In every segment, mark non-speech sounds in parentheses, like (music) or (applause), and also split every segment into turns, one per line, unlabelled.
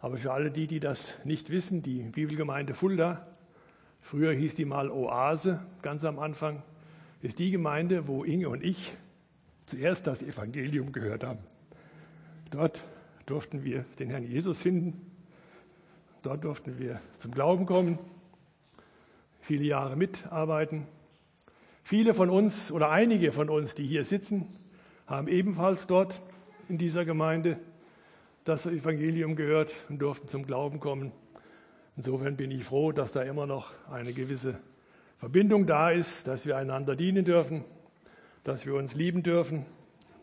Aber für alle die, die das nicht wissen, die Bibelgemeinde Fulda, früher hieß die mal Oase, ganz am Anfang, ist die Gemeinde, wo Inge und ich zuerst das Evangelium gehört haben. Dort durften wir den Herrn Jesus finden. Dort durften wir zum Glauben kommen, viele Jahre mitarbeiten. Viele von uns oder einige von uns, die hier sitzen, haben ebenfalls dort in dieser Gemeinde das Evangelium gehört und durften zum Glauben kommen. Insofern bin ich froh, dass da immer noch eine gewisse Verbindung da ist, dass wir einander dienen dürfen, dass wir uns lieben dürfen,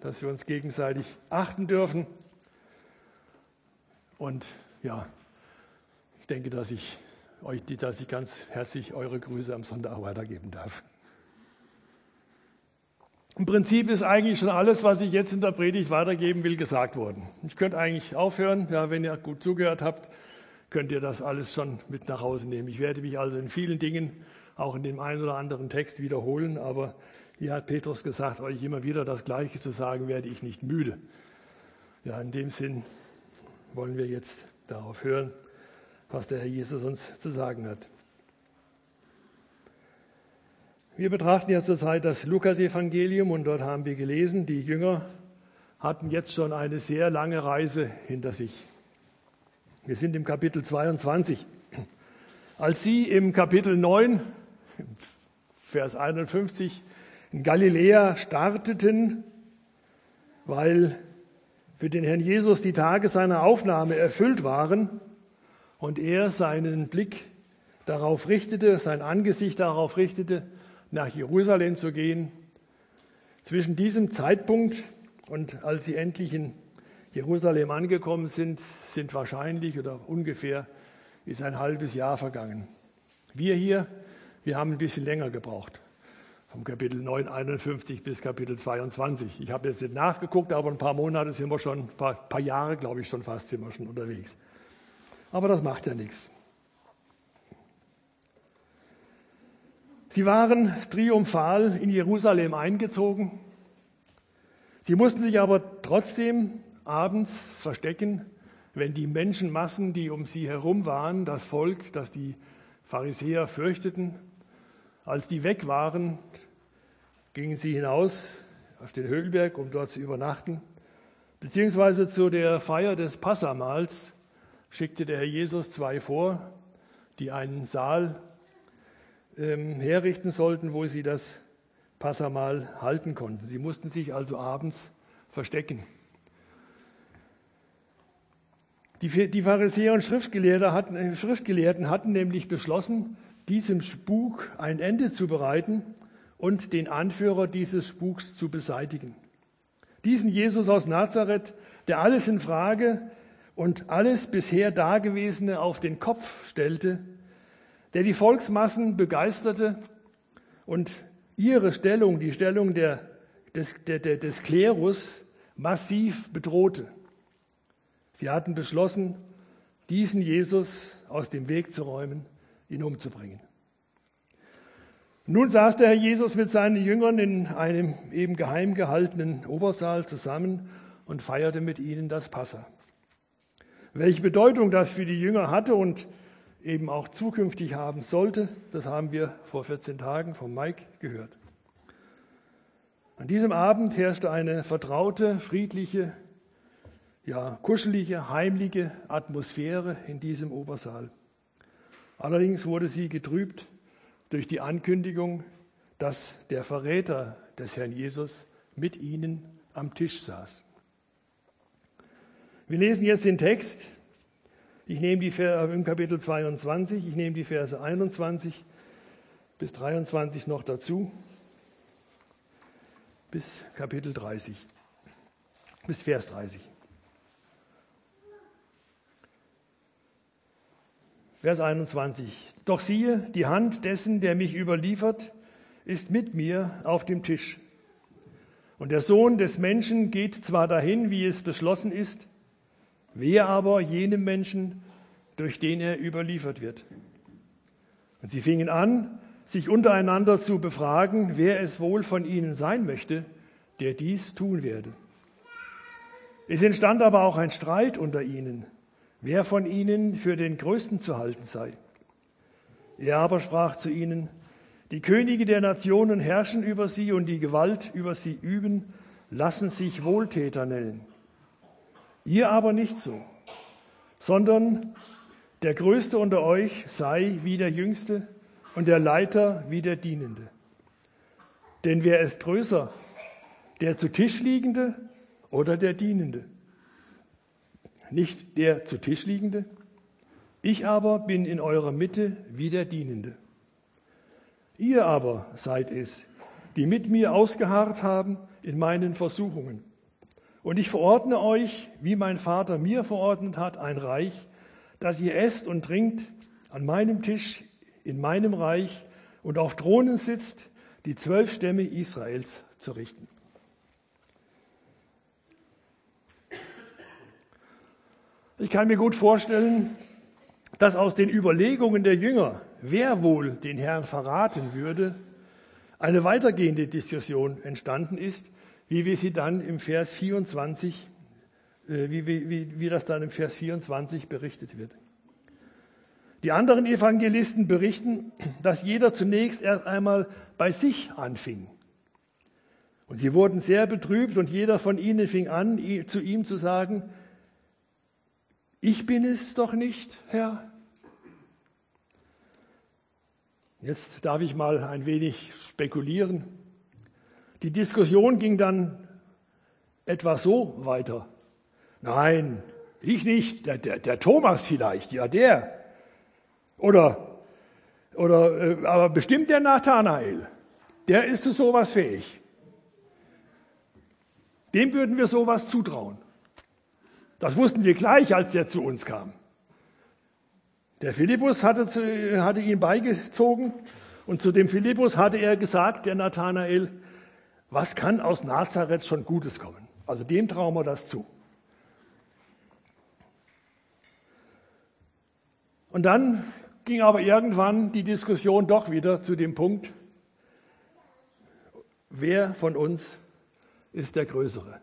dass wir uns gegenseitig achten dürfen. Und ja, ich denke, dass ich euch, dass ich ganz herzlich eure Grüße am Sonntag weitergeben darf. Im Prinzip ist eigentlich schon alles, was ich jetzt in der Predigt weitergeben will, gesagt worden. Ich könnte eigentlich aufhören. Ja, wenn ihr gut zugehört habt, könnt ihr das alles schon mit nach Hause nehmen. Ich werde mich also in vielen Dingen, auch in dem einen oder anderen Text wiederholen, aber hier hat Petrus gesagt, euch immer wieder das Gleiche zu sagen, werde ich nicht müde. Ja, in dem Sinn wollen wir jetzt darauf hören, was der Herr Jesus uns zu sagen hat. Wir betrachten ja zurzeit das Lukas-Evangelium und dort haben wir gelesen, die Jünger hatten jetzt schon eine sehr lange Reise hinter sich. Wir sind im Kapitel 22. Als sie im Kapitel 9, Vers 51, in Galiläa starteten, weil für den Herrn Jesus die Tage seiner Aufnahme erfüllt waren und er seinen Blick darauf richtete, sein Angesicht darauf richtete, nach Jerusalem zu gehen. Zwischen diesem Zeitpunkt und als sie endlich in Jerusalem angekommen sind, sind wahrscheinlich oder ungefähr ist ein halbes Jahr vergangen. Wir hier, wir haben ein bisschen länger gebraucht. Vom Kapitel 9, 51 bis Kapitel 22. Ich habe jetzt nicht nachgeguckt, aber ein paar Monate sind wir schon, ein paar, paar Jahre, glaube ich, schon fast sind wir schon unterwegs. Aber das macht ja nichts. Sie waren triumphal in Jerusalem eingezogen. Sie mussten sich aber trotzdem abends verstecken, wenn die Menschenmassen, die um sie herum waren, das Volk, das die Pharisäer fürchteten, als die weg waren, gingen sie hinaus auf den Höhlberg, um dort zu übernachten. Beziehungsweise zu der Feier des Passamals schickte der Herr Jesus zwei vor, die einen Saal ähm, herrichten sollten, wo sie das Passamal halten konnten. Sie mussten sich also abends verstecken. Die, die Pharisäer und Schriftgelehrten hatten, äh, Schriftgelehrten hatten nämlich beschlossen, diesem Spuk ein Ende zu bereiten und den Anführer dieses Spuks zu beseitigen. Diesen Jesus aus Nazareth, der alles in Frage und alles bisher Dagewesene auf den Kopf stellte, der die Volksmassen begeisterte und ihre Stellung, die Stellung der, des, der, der, des Klerus, massiv bedrohte. Sie hatten beschlossen, diesen Jesus aus dem Weg zu räumen, ihn umzubringen. Nun saß der Herr Jesus mit seinen Jüngern in einem eben geheim gehaltenen Obersaal zusammen und feierte mit ihnen das Passa. Welche Bedeutung das für die Jünger hatte und eben auch zukünftig haben sollte. Das haben wir vor 14 Tagen von Mike gehört. An diesem Abend herrschte eine vertraute, friedliche, ja, kuschelige, heimliche Atmosphäre in diesem Obersaal. Allerdings wurde sie getrübt durch die Ankündigung, dass der Verräter des Herrn Jesus mit ihnen am Tisch saß. Wir lesen jetzt den Text ich nehme die Verse im Kapitel 22, ich nehme die Verse 21 bis 23 noch dazu, bis Kapitel 30, bis Vers 30. Vers 21. Doch siehe, die Hand dessen, der mich überliefert, ist mit mir auf dem Tisch. Und der Sohn des Menschen geht zwar dahin, wie es beschlossen ist, Wer aber jenem Menschen, durch den er überliefert wird? Und sie fingen an, sich untereinander zu befragen, wer es wohl von ihnen sein möchte, der dies tun werde. Es entstand aber auch ein Streit unter ihnen, wer von ihnen für den Größten zu halten sei. Er aber sprach zu ihnen, die Könige der Nationen herrschen über sie und die Gewalt über sie üben, lassen sich Wohltäter nennen. Ihr aber nicht so, sondern der Größte unter euch sei wie der Jüngste und der Leiter wie der Dienende. Denn wer ist größer, der zu Tisch liegende oder der Dienende? Nicht der zu Tisch liegende? Ich aber bin in eurer Mitte wie der Dienende. Ihr aber seid es, die mit mir ausgeharrt haben in meinen Versuchungen. Und ich verordne euch, wie mein Vater mir verordnet hat, ein Reich, dass ihr esst und trinkt an meinem Tisch in meinem Reich und auf Thronen sitzt, die zwölf Stämme Israels zu richten. Ich kann mir gut vorstellen, dass aus den Überlegungen der Jünger, wer wohl den Herrn verraten würde, eine weitergehende Diskussion entstanden ist, wie wir sie dann im Vers 24, äh, wie, wie, wie das dann im Vers 24 berichtet wird. Die anderen Evangelisten berichten, dass jeder zunächst erst einmal bei sich anfing. Und sie wurden sehr betrübt und jeder von ihnen fing an, zu ihm zu sagen, ich bin es doch nicht, Herr. Jetzt darf ich mal ein wenig spekulieren. Die Diskussion ging dann etwa so weiter. Nein, ich nicht, der, der, der Thomas vielleicht, ja der. Oder, oder äh, aber bestimmt der Nathanael, der ist zu sowas fähig. Dem würden wir sowas zutrauen. Das wussten wir gleich, als der zu uns kam. Der Philippus hatte, zu, hatte ihn beigezogen und zu dem Philippus hatte er gesagt, der Nathanael, was kann aus Nazareth schon Gutes kommen? Also dem trauen wir das zu. Und dann ging aber irgendwann die Diskussion doch wieder zu dem Punkt, wer von uns ist der Größere?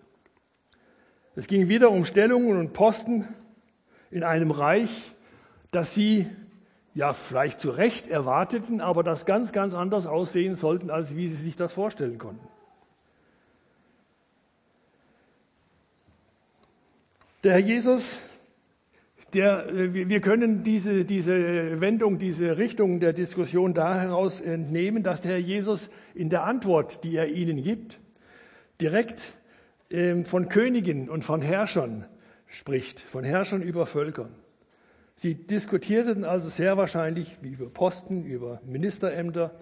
Es ging wieder um Stellungen und Posten in einem Reich, das sie ja vielleicht zu Recht erwarteten, aber das ganz, ganz anders aussehen sollten, als wie sie sich das vorstellen konnten. Der Herr Jesus, der, wir können diese, diese Wendung, diese Richtung der Diskussion daraus entnehmen, dass der Herr Jesus in der Antwort, die er ihnen gibt, direkt ähm, von Königen und von Herrschern spricht, von Herrschern über Völkern. Sie diskutierten also sehr wahrscheinlich über Posten, über Ministerämter,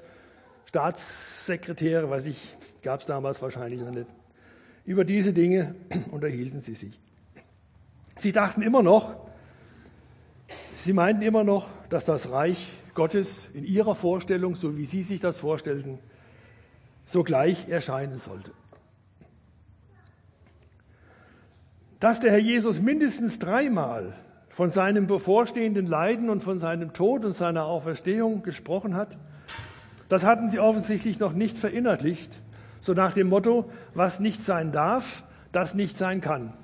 Staatssekretäre, weiß ich, gab es damals wahrscheinlich noch nicht. Über diese Dinge (clears throat) unterhielten sie sich. Sie dachten immer noch, sie meinten immer noch, dass das Reich Gottes in ihrer Vorstellung, so wie sie sich das vorstellten, sogleich erscheinen sollte. dass der Herr Jesus mindestens dreimal von seinem bevorstehenden Leiden und von seinem Tod und seiner Auferstehung gesprochen hat, das hatten sie offensichtlich noch nicht verinnerlicht, so nach dem Motto, was nicht sein darf, das nicht sein kann.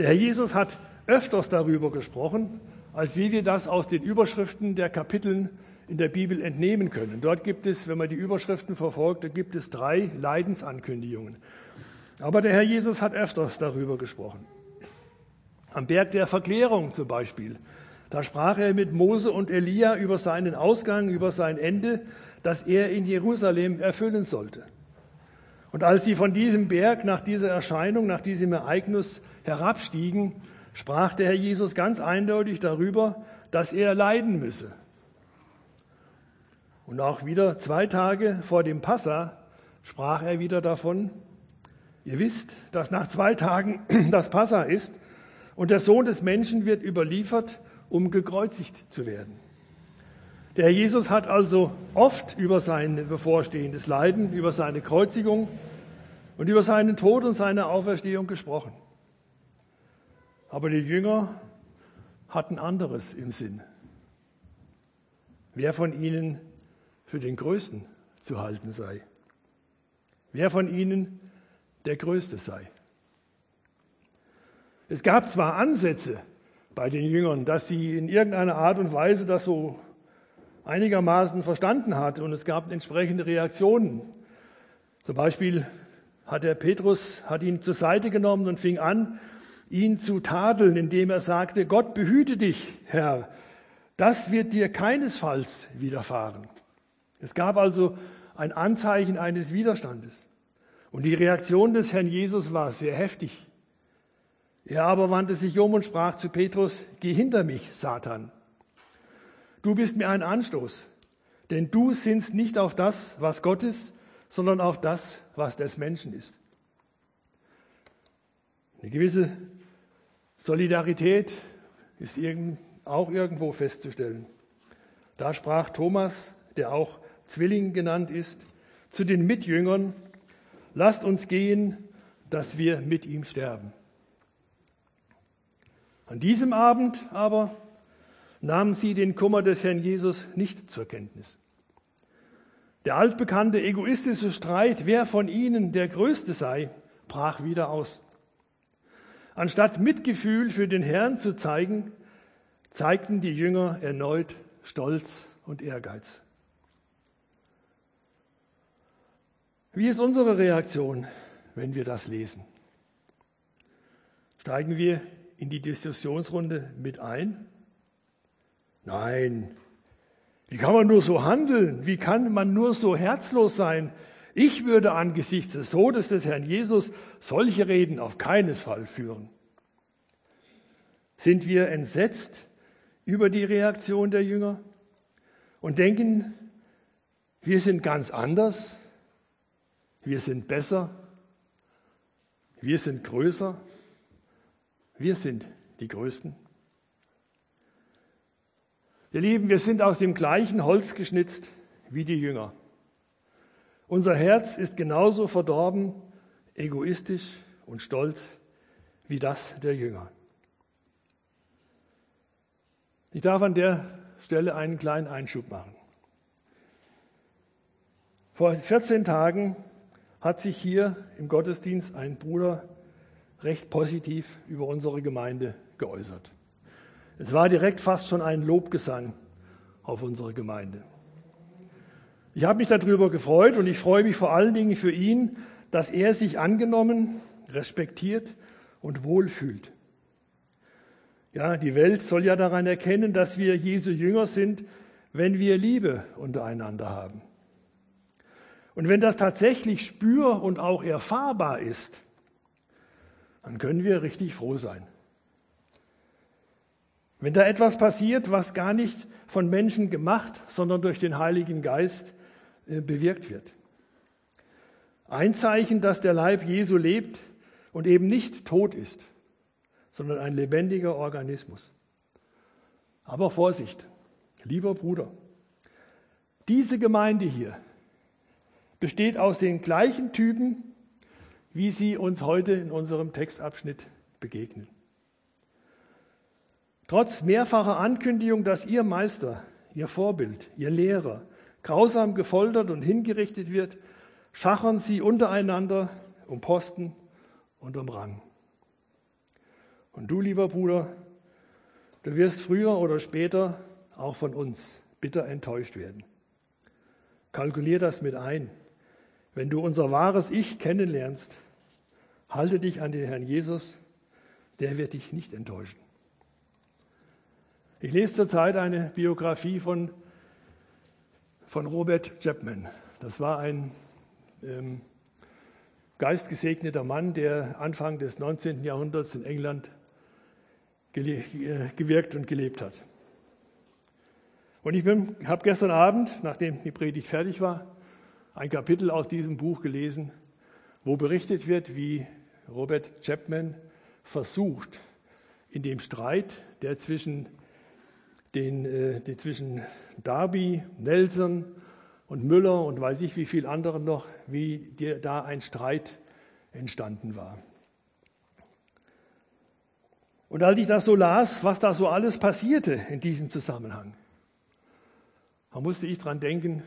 Der Herr Jesus hat öfters darüber gesprochen, als wie wir das aus den Überschriften der Kapiteln in der Bibel entnehmen können. Dort gibt es, wenn man die Überschriften verfolgt, da gibt es drei Leidensankündigungen. Aber der Herr Jesus hat öfters darüber gesprochen. Am Berg der Verklärung zum Beispiel. Da sprach er mit Mose und Elia über seinen Ausgang, über sein Ende, das er in Jerusalem erfüllen sollte. Und als sie von diesem Berg nach dieser Erscheinung, nach diesem Ereignis herabstiegen, sprach der Herr Jesus ganz eindeutig darüber, dass er leiden müsse. Und auch wieder zwei Tage vor dem Passa sprach er wieder davon, Ihr wisst, dass nach zwei Tagen (clears throat) das Passa ist und der Sohn des Menschen wird überliefert, um gekreuzigt zu werden. Der Herr Jesus hat also oft über sein bevorstehendes Leiden, über seine Kreuzigung und über seinen Tod und seine Auferstehung gesprochen. Aber die Jünger hatten anderes im Sinn. Wer von ihnen für den Größten zu halten sei. Wer von ihnen der Größte sei. Es gab zwar Ansätze bei den Jüngern, dass sie in irgendeiner Art und Weise das so einigermaßen verstanden hat und es gab entsprechende Reaktionen. Zum Beispiel hat der Petrus hat ihn zur Seite genommen und fing an, ihn zu tadeln, indem er sagte, Gott behüte dich, Herr, das wird dir keinesfalls widerfahren. Es gab also ein Anzeichen eines Widerstandes. Und die Reaktion des Herrn Jesus war sehr heftig. Er aber wandte sich um und sprach zu Petrus, geh hinter mich, Satan. Du bist mir ein Anstoß, denn du sinnst nicht auf das, was Gott ist, sondern auf das, was des Menschen ist. Eine gewisse Solidarität ist auch irgendwo festzustellen. Da sprach Thomas, der auch Zwilling genannt ist, zu den Mitjüngern, lasst uns gehen, dass wir mit ihm sterben. An diesem Abend aber nahmen sie den Kummer des Herrn Jesus nicht zur Kenntnis. Der altbekannte egoistische Streit, wer von ihnen der Größte sei, brach wieder aus. Anstatt Mitgefühl für den Herrn zu zeigen, zeigten die Jünger erneut Stolz und Ehrgeiz. Wie ist unsere Reaktion, wenn wir das lesen? Steigen wir in die Diskussionsrunde mit ein? Nein. Wie kann man nur so handeln? Wie kann man nur so herzlos sein? Ich würde angesichts des Todes des Herrn Jesus solche Reden auf keines Fall führen. Sind wir entsetzt über die Reaktion der Jünger und denken, wir sind ganz anders, wir sind besser, wir sind größer? Wir sind die Größten. Ihr Lieben, wir sind aus dem gleichen Holz geschnitzt wie die Jünger. Unser Herz ist genauso verdorben, egoistisch und stolz wie das der Jünger. Ich darf an der Stelle einen kleinen Einschub machen. Vor 14 Tagen hat sich hier im Gottesdienst ein Bruder recht positiv über unsere Gemeinde geäußert. Es war direkt fast schon ein Lobgesang auf unsere Gemeinde. Ich habe mich darüber gefreut und ich freue mich vor allen Dingen für ihn, dass er sich angenommen, respektiert und wohlfühlt. Ja, die Welt soll ja daran erkennen, dass wir Jesu Jünger sind, wenn wir Liebe untereinander haben. Und wenn das tatsächlich spür- und auch erfahrbar ist, dann können wir richtig froh sein. Wenn da etwas passiert, was gar nicht von Menschen gemacht, sondern durch den Heiligen Geist bewirkt wird. Ein Zeichen, dass der Leib Jesu lebt und eben nicht tot ist, sondern ein lebendiger Organismus. Aber Vorsicht, lieber Bruder, diese Gemeinde hier besteht aus den gleichen Typen, wie sie uns heute in unserem Textabschnitt begegnen. Trotz mehrfacher Ankündigung, dass ihr Meister, ihr Vorbild, ihr Lehrer grausam gefoltert und hingerichtet wird, schachern sie untereinander um Posten und um Rang. Und du, lieber Bruder, du wirst früher oder später auch von uns bitter enttäuscht werden. Kalkulier das mit ein. Wenn du unser wahres Ich kennenlernst, halte dich an den Herrn Jesus, der wird dich nicht enttäuschen. Ich lese zurzeit eine Biografie von, von Robert Chapman. Das war ein ähm, geistgesegneter Mann, der Anfang des 19. Jahrhunderts in England äh, gewirkt und gelebt hat. Und ich habe gestern Abend, nachdem die Predigt fertig war, ein Kapitel aus diesem Buch gelesen, wo berichtet wird, wie Robert Chapman versucht, in dem Streit, der zwischen, den, äh, die zwischen Darby, Nelson und Müller und weiß ich wie viel anderen noch, wie dir da ein Streit entstanden war. Und als ich das so las, was da so alles passierte in diesem Zusammenhang, da musste ich dran denken,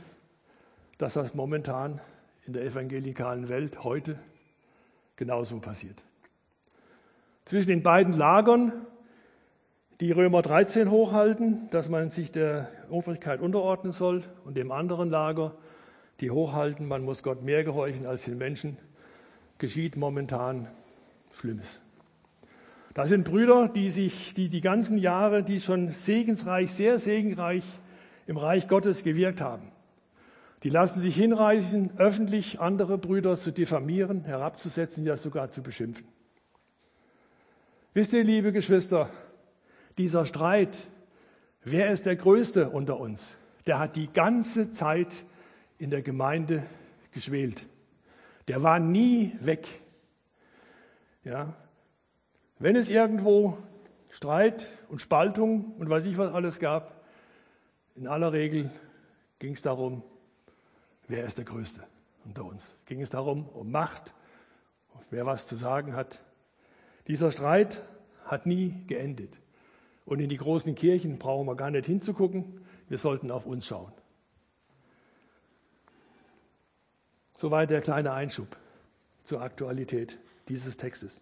dass das momentan in der evangelikalen Welt heute genauso passiert. Zwischen den beiden Lagern, die Römer 13 hochhalten, dass man sich der Obrigkeit unterordnen soll, und dem anderen Lager, die hochhalten, man muss Gott mehr gehorchen als den Menschen, geschieht momentan Schlimmes. Das sind Brüder, die sich die, die ganzen Jahre, die schon segensreich, sehr segensreich im Reich Gottes gewirkt haben. Die lassen sich hinreißen, öffentlich andere Brüder zu diffamieren, herabzusetzen, ja sogar zu beschimpfen. Wisst ihr, liebe Geschwister, dieser Streit, wer ist der Größte unter uns, der hat die ganze Zeit in der Gemeinde geschwelt. Der war nie weg. Ja. Wenn es irgendwo Streit und Spaltung und weiß ich was alles gab, in aller Regel ging es darum, wer ist der Größte unter uns. Ging es darum, um Macht, wer was zu sagen hat. Dieser Streit hat nie geendet. Und in die großen Kirchen brauchen wir gar nicht hinzugucken, wir sollten auf uns schauen. Soweit der kleine Einschub zur Aktualität dieses Textes.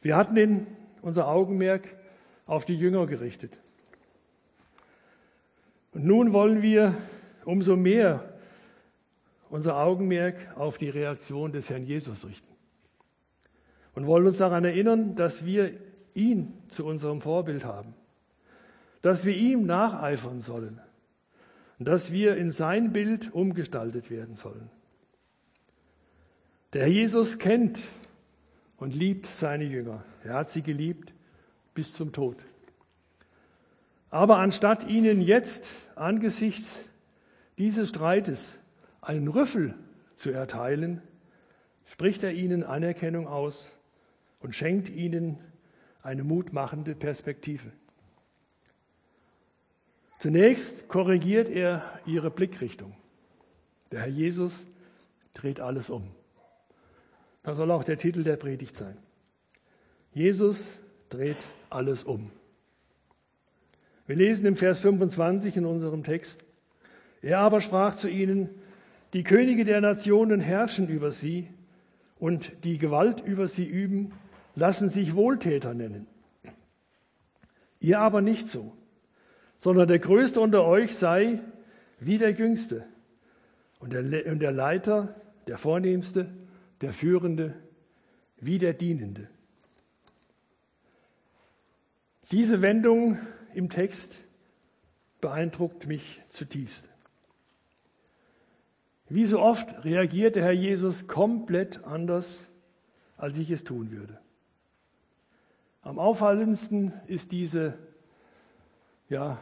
Wir hatten in unser Augenmerk auf die Jünger gerichtet. Und nun wollen wir umso mehr unser Augenmerk auf die Reaktion des Herrn Jesus richten. Und wollen uns daran erinnern, dass wir ihn zu unserem Vorbild haben, dass wir ihm nacheifern sollen und dass wir in sein Bild umgestaltet werden sollen. Der Herr Jesus kennt und liebt seine Jünger. Er hat sie geliebt bis zum Tod. Aber anstatt ihnen jetzt angesichts dieses Streites einen Rüffel zu erteilen, spricht er ihnen Anerkennung aus und schenkt ihnen eine mutmachende Perspektive. Zunächst korrigiert er ihre Blickrichtung. Der Herr Jesus dreht alles um. Das soll auch der Titel der Predigt sein. Jesus dreht alles um. Wir lesen im Vers 25 in unserem Text, er aber sprach zu ihnen, die Könige der Nationen herrschen über sie und die Gewalt über sie üben, lassen sich Wohltäter nennen. Ihr aber nicht so, sondern der Größte unter euch sei wie der Jüngste und der, und der Leiter, der Vornehmste, der Führende, wie der Dienende. Diese Wendung im Text beeindruckt mich zutiefst. Wie so oft reagiert der Herr Jesus komplett anders, als ich es tun würde. Am auffallendsten ist diese, ja,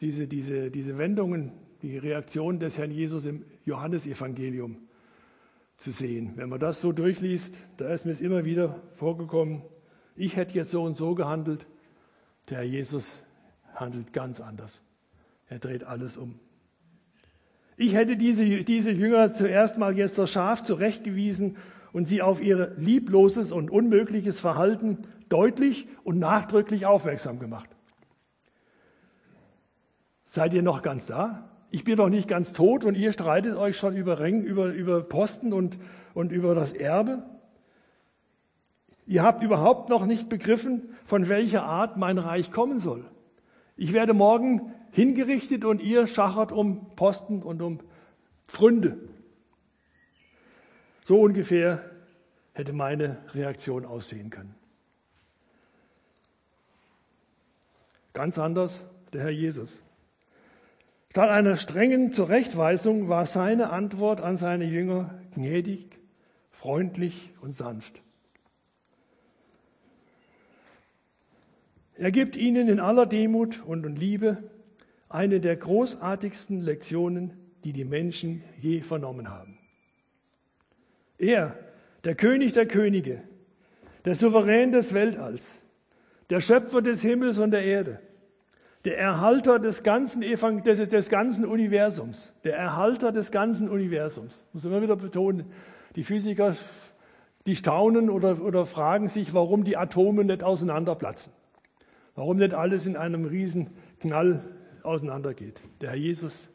diese, diese, diese Wendungen, die Reaktion des Herrn Jesus im Johannesevangelium zu sehen. Wenn man das so durchliest, da ist mir es immer wieder vorgekommen, ich hätte jetzt so und so gehandelt, der Herr Jesus handelt ganz anders. Er dreht alles um. Ich hätte diese, diese Jünger zuerst mal jetzt das Schaf zurechtgewiesen und sie auf ihr liebloses und unmögliches Verhalten deutlich und nachdrücklich aufmerksam gemacht. Seid ihr noch ganz da? Ich bin doch nicht ganz tot und ihr streitet euch schon über Rängen, über, über Posten und, und über das Erbe. Ihr habt überhaupt noch nicht begriffen, von welcher Art mein Reich kommen soll. Ich werde morgen hingerichtet und ihr schachert um Posten und um Pfründe. So ungefähr hätte meine Reaktion aussehen können. Ganz anders der Herr Jesus. Statt einer strengen Zurechtweisung war seine Antwort an seine Jünger gnädig, freundlich und sanft. Er gibt ihnen in aller Demut und Liebe eine der großartigsten Lektionen, die die Menschen je vernommen haben. Er, der König der Könige, der Souverän des Weltalls, der Schöpfer des Himmels und der Erde, der Erhalter des ganzen, des, des ganzen Universums, der Erhalter des ganzen Universums. Muss immer wieder betonen, die Physiker, die staunen oder, oder fragen sich, warum die Atome nicht auseinanderplatzen. Warum nicht alles in einem riesen Knall auseinandergeht. Der Herr Jesus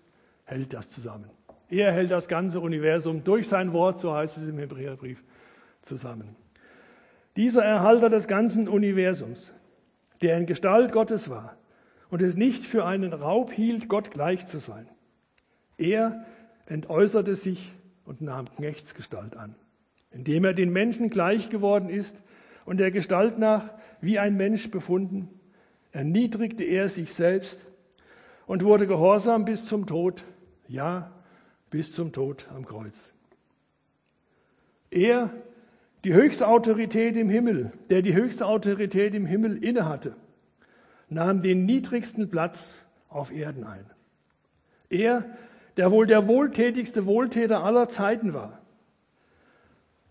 hält das zusammen. Er hält das ganze Universum durch sein Wort, so heißt es im Hebräerbrief, zusammen. Dieser Erhalter des ganzen Universums, der in Gestalt Gottes war und es nicht für einen Raub hielt, Gott gleich zu sein. Er entäußerte sich und nahm Knechtsgestalt an, indem er den Menschen gleich geworden ist und der Gestalt nach wie ein Mensch befunden, erniedrigte er sich selbst und wurde gehorsam bis zum Tod, ja, bis zum Tod am Kreuz. Er, die höchste Autorität im Himmel, der die höchste Autorität im Himmel innehatte, nahm den niedrigsten Platz auf Erden ein. Er, der wohl der wohltätigste Wohltäter aller Zeiten war,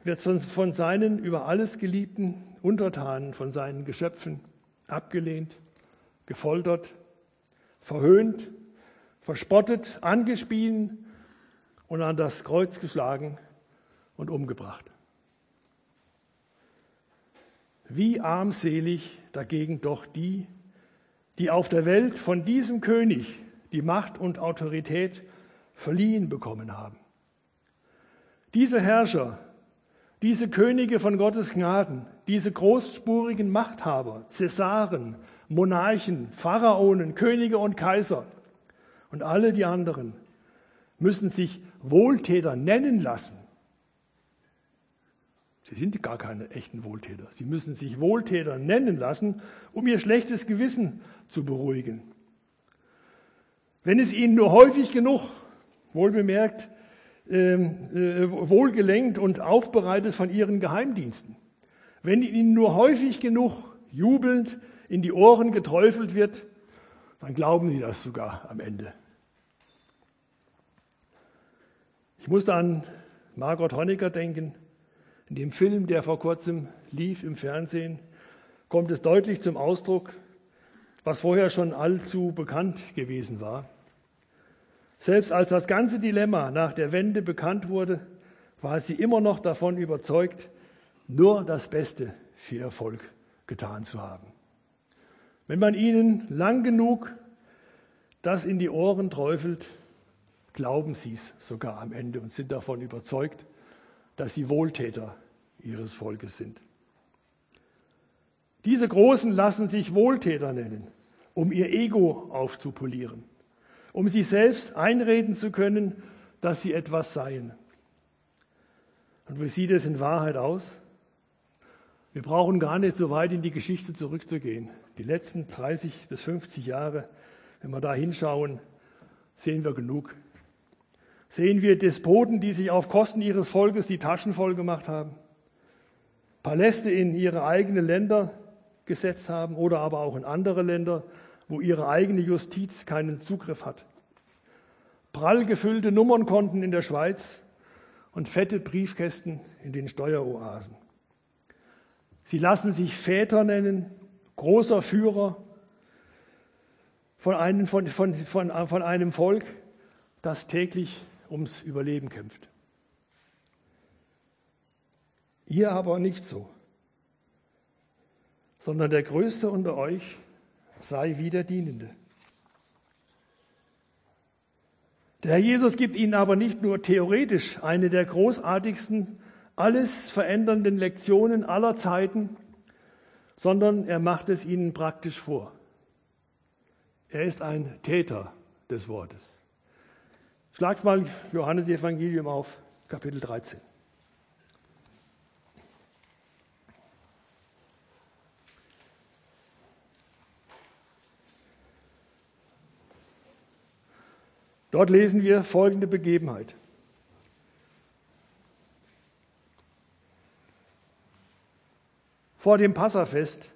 wird von seinen über alles geliebten Untertanen, von seinen Geschöpfen abgelehnt, gefoltert, verhöhnt, verspottet, angespien und an das Kreuz geschlagen und umgebracht. Wie armselig dagegen doch die, die auf der Welt von diesem König die Macht und Autorität verliehen bekommen haben. Diese Herrscher, diese Könige von Gottes Gnaden, diese großspurigen Machthaber, Cäsaren, Monarchen, Pharaonen, Könige und Kaiser und alle die anderen müssen sich Wohltäter nennen lassen. Sie sind gar keine echten Wohltäter. Sie müssen sich Wohltäter nennen lassen, um ihr schlechtes Gewissen zu beruhigen. Wenn es ihnen nur häufig genug, wohlbemerkt, ähm, äh, wohlgelenkt und aufbereitet von ihren Geheimdiensten, wenn ihnen nur häufig genug jubelnd in die Ohren geträufelt wird, dann glauben sie das sogar am Ende. Ich musste an Margot Honecker denken. In dem Film, der vor kurzem lief im Fernsehen, kommt es deutlich zum Ausdruck, was vorher schon allzu bekannt gewesen war. Selbst als das ganze Dilemma nach der Wende bekannt wurde, war sie immer noch davon überzeugt, nur das Beste für Volk getan zu haben. Wenn man ihnen lang genug das in die Ohren träufelt, glauben sie es sogar am Ende und sind davon überzeugt, dass sie Wohltäter ihres Volkes sind. Diese Großen lassen sich Wohltäter nennen um ihr Ego aufzupolieren, um sich selbst einreden zu können, dass sie etwas seien. Und wie sieht es in Wahrheit aus? Wir brauchen gar nicht so weit in die Geschichte zurückzugehen. Die letzten 30 bis 50 Jahre, wenn wir da hinschauen, sehen wir genug. Sehen wir Despoten, die sich auf Kosten ihres Volkes die Taschen voll gemacht haben, Paläste in ihre eigenen Länder gesetzt haben oder aber auch in andere Länder, wo ihre eigene Justiz keinen Zugriff hat. Prall gefüllte Nummernkonten in der Schweiz und fette Briefkästen in den Steueroasen. Sie lassen sich Väter nennen, großer Führer von einem, von, von, von, von einem Volk, das täglich ums Überleben kämpft. Ihr aber nicht so, sondern der Größte unter euch sei wie der Dienende. Der Herr Jesus gibt ihnen aber nicht nur theoretisch eine der großartigsten, alles verändernden Lektionen aller Zeiten, sondern er macht es ihnen praktisch vor. Er ist ein Täter des Wortes. Schlagt mal Johannes Evangelium auf, Kapitel 13. Dort lesen wir folgende Begebenheit. Vor dem Passafest,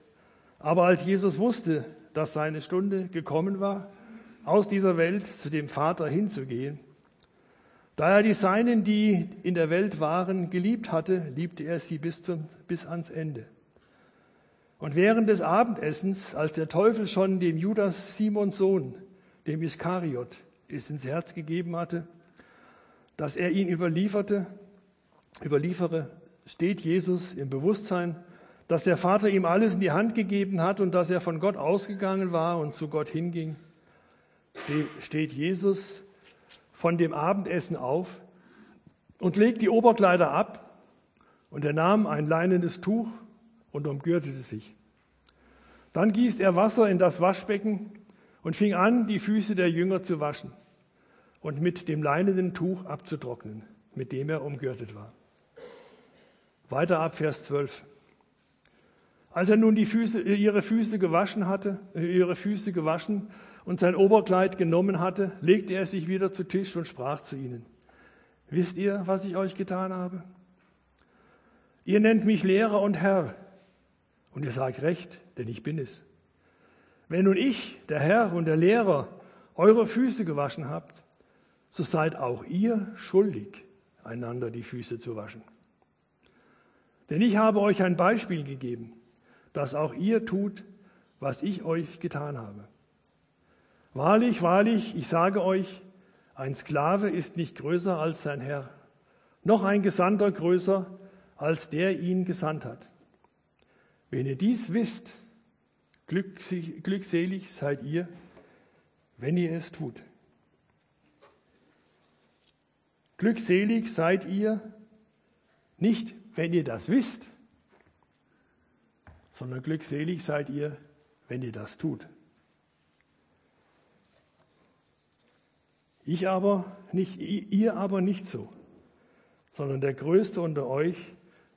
aber als Jesus wusste, dass seine Stunde gekommen war, aus dieser Welt zu dem Vater hinzugehen, da er die Seinen, die in der Welt waren, geliebt hatte, liebte er sie bis, zum, bis ans Ende. Und während des Abendessens, als der Teufel schon dem Judas Simons Sohn, dem Iskariot, es ins Herz gegeben hatte, dass er ihn überlieferte, überliefere, steht Jesus im Bewusstsein, dass der Vater ihm alles in die Hand gegeben hat und dass er von Gott ausgegangen war und zu Gott hinging, steht Jesus von dem Abendessen auf und legt die Oberkleider ab und er nahm ein leinenes Tuch und umgürtete sich. Dann gießt er Wasser in das Waschbecken und fing an, die Füße der Jünger zu waschen und mit dem leinenen Tuch abzutrocknen, mit dem er umgürtet war. Weiter ab Vers 12. Als er nun die Füße, ihre Füße gewaschen hatte, ihre Füße gewaschen und sein Oberkleid genommen hatte, legte er sich wieder zu Tisch und sprach zu ihnen: Wisst ihr, was ich euch getan habe? Ihr nennt mich Lehrer und Herr, und ihr sagt recht, denn ich bin es. Wenn nun ich, der Herr und der Lehrer, eure Füße gewaschen habt, so seid auch ihr schuldig, einander die Füße zu waschen. Denn ich habe euch ein Beispiel gegeben, dass auch ihr tut, was ich euch getan habe. Wahrlich, wahrlich, ich sage euch, ein Sklave ist nicht größer als sein Herr, noch ein Gesandter größer als der ihn gesandt hat. Wenn ihr dies wisst, glückselig seid ihr, wenn ihr es tut. Glückselig seid ihr nicht, wenn ihr das wisst, sondern glückselig seid ihr, wenn ihr das tut. Ich aber nicht, ihr aber nicht so, sondern der Größte unter euch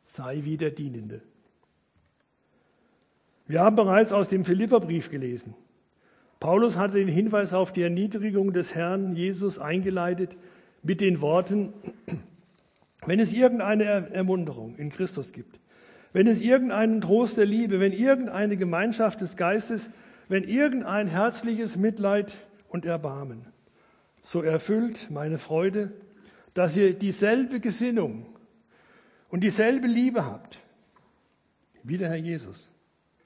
sei wie der Dienende. Wir haben bereits aus dem Philipperbrief gelesen. Paulus hatte den Hinweis auf die Erniedrigung des Herrn Jesus eingeleitet mit den Worten, (clears throat) wenn es irgendeine Ermunterung in Christus gibt, wenn es irgendeinen Trost der Liebe, wenn irgendeine Gemeinschaft des Geistes, wenn irgendein herzliches Mitleid und Erbarmen, so erfüllt meine Freude, dass ihr dieselbe Gesinnung und dieselbe Liebe habt wie der Herr Jesus.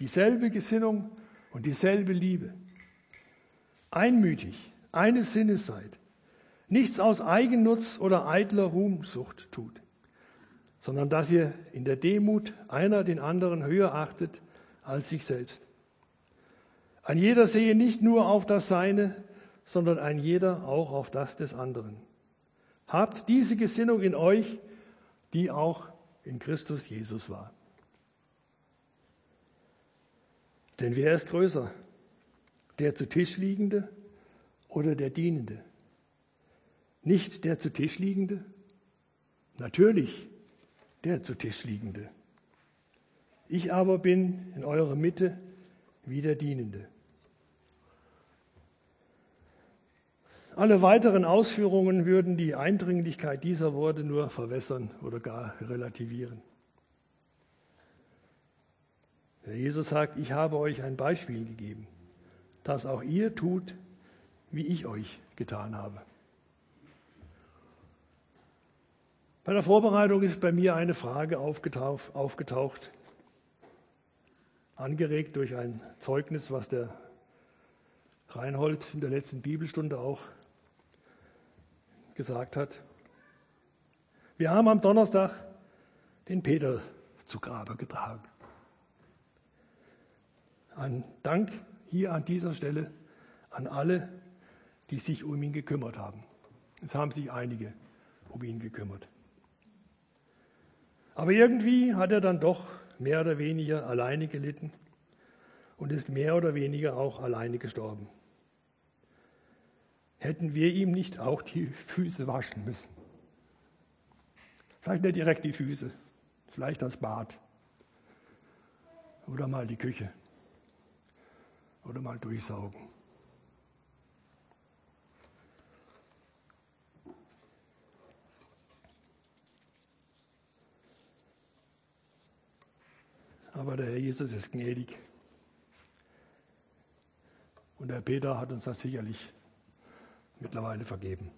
Dieselbe Gesinnung und dieselbe Liebe. Einmütig, eines Sinnes seid. Nichts aus Eigennutz oder eitler Ruhmsucht tut, sondern dass ihr in der Demut einer den anderen höher achtet als sich selbst. Ein jeder sehe nicht nur auf das Seine, sondern ein jeder auch auf das des anderen. Habt diese Gesinnung in euch, die auch in Christus Jesus war. Denn wer ist größer? Der zu Tisch liegende oder der Dienende? Nicht der zu Tisch liegende? Natürlich der zu Tisch liegende. Ich aber bin in eurer Mitte wie der Dienende. Alle weiteren Ausführungen würden die Eindringlichkeit dieser Worte nur verwässern oder gar relativieren. Jesus sagt, ich habe euch ein Beispiel gegeben, dass auch ihr tut, wie ich euch getan habe. Bei der Vorbereitung ist bei mir eine Frage aufgetaucht, aufgetaucht angeregt durch ein Zeugnis, was der Reinhold in der letzten Bibelstunde auch gesagt hat. Wir haben am Donnerstag den Peter zu Grabe getragen. Ein Dank hier an dieser Stelle an alle, die sich um ihn gekümmert haben. Es haben sich einige um ihn gekümmert. Aber irgendwie hat er dann doch mehr oder weniger alleine gelitten und ist mehr oder weniger auch alleine gestorben hätten wir ihm nicht auch die Füße waschen müssen. Vielleicht nicht direkt die Füße, vielleicht das Bad oder mal die Küche oder mal durchsaugen. Aber der Herr Jesus ist gnädig. Und der Peter hat uns das sicherlich mittlerweile vergeben.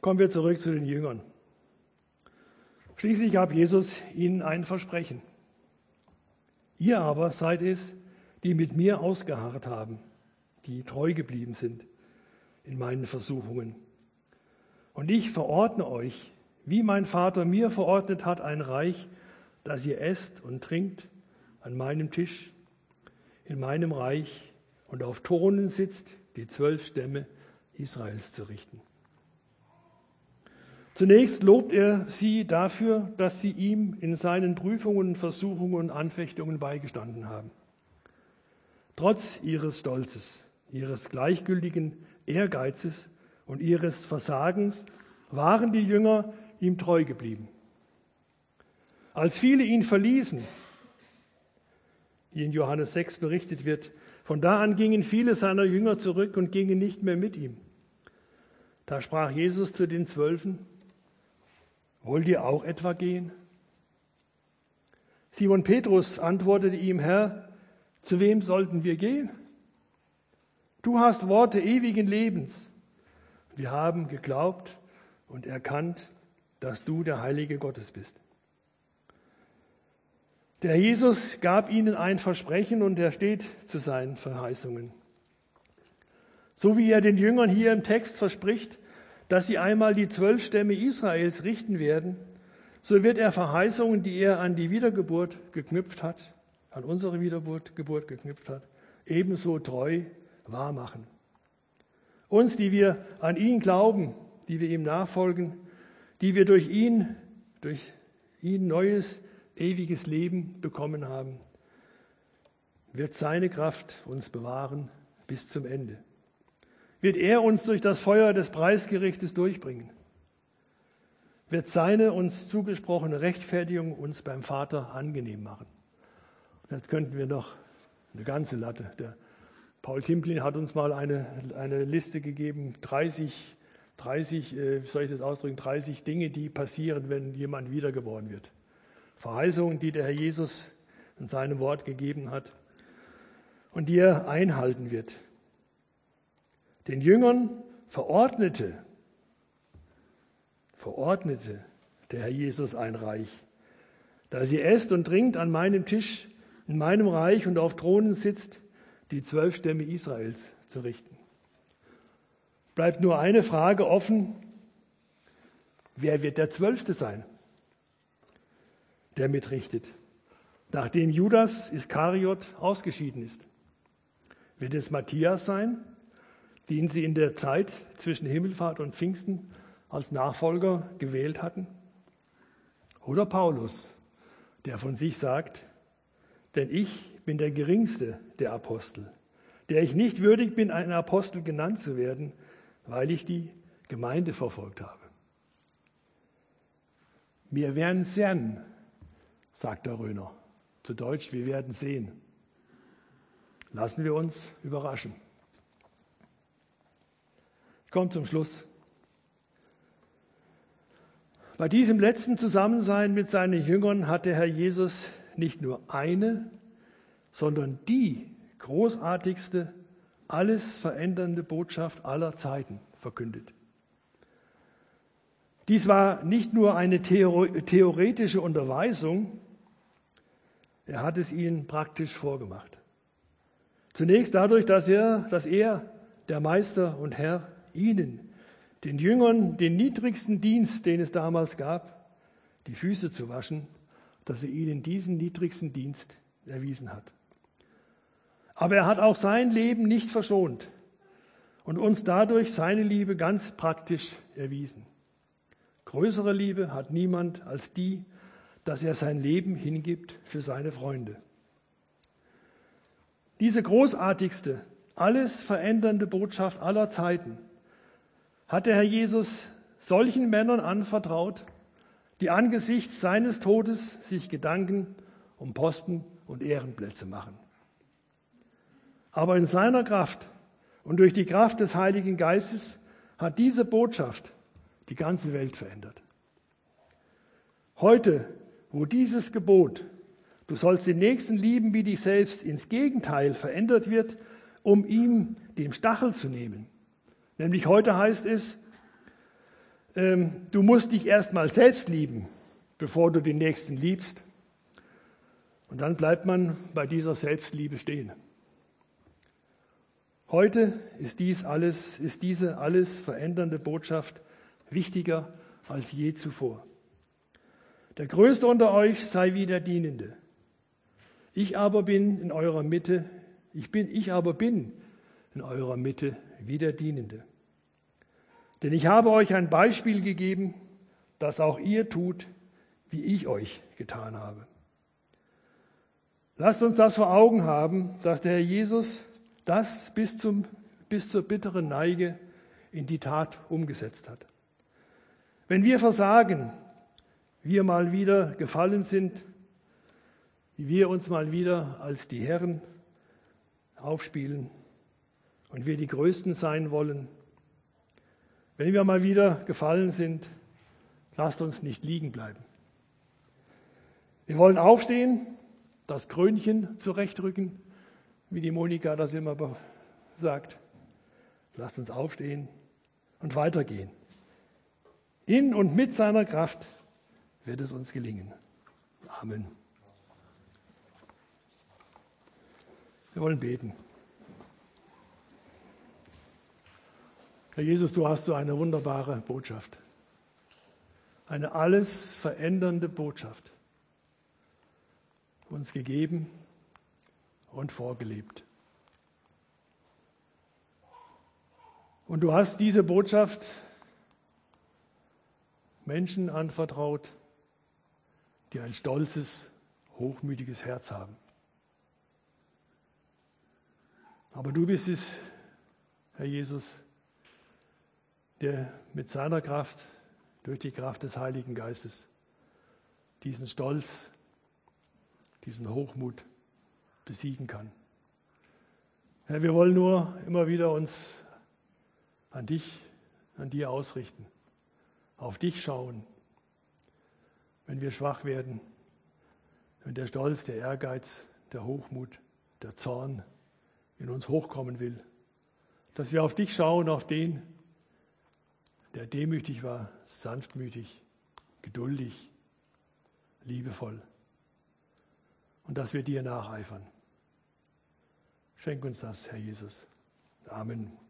Kommen wir zurück zu den Jüngern. Schließlich gab Jesus ihnen ein Versprechen. Ihr aber seid es, die mit mir ausgeharrt haben, die treu geblieben sind in meinen Versuchungen. Und ich verordne euch, wie mein Vater mir verordnet hat, ein Reich, dass ihr esst und trinkt an meinem Tisch, in meinem Reich, und auf Thronen sitzt, die zwölf Stämme Israels zu richten. Zunächst lobt er sie dafür, dass sie ihm in seinen Prüfungen, Versuchungen und Anfechtungen beigestanden haben. Trotz ihres Stolzes, ihres gleichgültigen Ehrgeizes und ihres Versagens waren die Jünger ihm treu geblieben. Als viele ihn verließen, wie in Johannes 6 berichtet wird, von da an gingen viele seiner Jünger zurück und gingen nicht mehr mit ihm. Da sprach Jesus zu den Zwölfen, wollt ihr auch etwa gehen? Simon Petrus antwortete ihm, Herr, zu wem sollten wir gehen? Du hast Worte ewigen Lebens. Wir haben geglaubt und erkannt, dass du der Heilige Gottes bist. Der Jesus gab ihnen ein Versprechen und er steht zu seinen Verheißungen. So wie er den Jüngern hier im Text verspricht, dass sie einmal die zwölf Stämme Israels richten werden, so wird er Verheißungen, die er an die Wiedergeburt geknüpft hat, an unsere Wiedergeburt geknüpft hat, ebenso treu wahrmachen. Uns, die wir an ihn glauben, die wir ihm nachfolgen, die wir durch ihn, durch ihn neues, ewiges Leben bekommen haben, wird seine Kraft uns bewahren bis zum Ende wird er uns durch das Feuer des Preisgerichtes durchbringen. Wird seine uns zugesprochene Rechtfertigung uns beim Vater angenehm machen. Jetzt könnten wir noch eine ganze Latte. Der Paul Timplin hat uns mal eine, eine Liste gegeben, 30, 30, äh, soll ich das ausdrücken, 30 Dinge, die passieren, wenn jemand wiedergeboren wird. Verheißungen, die der Herr Jesus in seinem Wort gegeben hat und die er einhalten wird. Den Jüngern verordnete, verordnete der Herr Jesus ein Reich, da sie esst und trinkt an meinem Tisch in meinem Reich und auf Thronen sitzt, die zwölf Stämme Israels zu richten. Bleibt nur eine Frage offen, wer wird der Zwölfte sein, der mitrichtet, nachdem Judas Iskariot ausgeschieden ist? Wird es Matthias sein, den sie in der Zeit zwischen Himmelfahrt und Pfingsten als Nachfolger gewählt hatten? Oder Paulus, der von sich sagt, denn ich bin der geringste der Apostel, der ich nicht würdig bin, ein Apostel genannt zu werden, weil ich die Gemeinde verfolgt habe. Wir werden sehen, sagt der Röner. Zu Deutsch, wir werden sehen. Lassen wir uns überraschen. Kommt zum Schluss. Bei diesem letzten Zusammensein mit seinen Jüngern hat der Herr Jesus nicht nur eine, sondern die großartigste, alles verändernde Botschaft aller Zeiten verkündet. Dies war nicht nur eine theoretische Unterweisung, er hat es ihnen praktisch vorgemacht. Zunächst dadurch, dass er, dass er der Meister und Herr ihnen, den Jüngern, den niedrigsten Dienst, den es damals gab, die Füße zu waschen, dass er ihnen diesen niedrigsten Dienst erwiesen hat. Aber er hat auch sein Leben nicht verschont und uns dadurch seine Liebe ganz praktisch erwiesen. Größere Liebe hat niemand als die, dass er sein Leben hingibt für seine Freunde. Diese großartigste, alles verändernde Botschaft aller Zeiten hat der Herr Jesus solchen Männern anvertraut, die angesichts seines Todes sich Gedanken um Posten und Ehrenplätze machen. Aber in seiner Kraft und durch die Kraft des Heiligen Geistes hat diese Botschaft die ganze Welt verändert. Heute, wo dieses Gebot, du sollst den Nächsten lieben wie dich selbst, ins Gegenteil verändert wird, um ihm den Stachel zu nehmen, Nämlich heute heißt es, ähm, du musst dich erstmal selbst lieben, bevor du den Nächsten liebst. Und dann bleibt man bei dieser Selbstliebe stehen. Heute ist dies alles, ist diese alles verändernde Botschaft wichtiger als je zuvor. Der Größte unter euch sei wie der Dienende. Ich aber bin in eurer Mitte, ich bin, ich aber bin in eurer Mitte wie der Dienende. Denn ich habe euch ein Beispiel gegeben, dass auch ihr tut, wie ich euch getan habe. Lasst uns das vor Augen haben, dass der Herr Jesus das bis, zum, bis zur bitteren Neige in die Tat umgesetzt hat. Wenn wir versagen, wir mal wieder gefallen sind, wir uns mal wieder als die Herren aufspielen und wir die Größten sein wollen, wenn wir mal wieder gefallen sind, lasst uns nicht liegen bleiben. Wir wollen aufstehen, das Krönchen zurechtrücken, wie die Monika das immer sagt. Lasst uns aufstehen und weitergehen. In und mit seiner Kraft wird es uns gelingen. Amen. Wir wollen beten. Herr Jesus, du hast so eine wunderbare Botschaft. Eine alles verändernde Botschaft. Uns gegeben und vorgelebt. Und du hast diese Botschaft Menschen anvertraut, die ein stolzes, hochmütiges Herz haben. Aber du bist es, Herr Jesus, der mit seiner Kraft, durch die Kraft des Heiligen Geistes, diesen Stolz, diesen Hochmut besiegen kann. Herr, wir wollen nur immer wieder uns an dich, an dir ausrichten, auf dich schauen, wenn wir schwach werden, wenn der Stolz, der Ehrgeiz, der Hochmut, der Zorn in uns hochkommen will, dass wir auf dich schauen, auf den, der demütig war, sanftmütig, geduldig, liebevoll. Und dass wir dir nacheifern. Schenk uns das, Herr Jesus. Amen.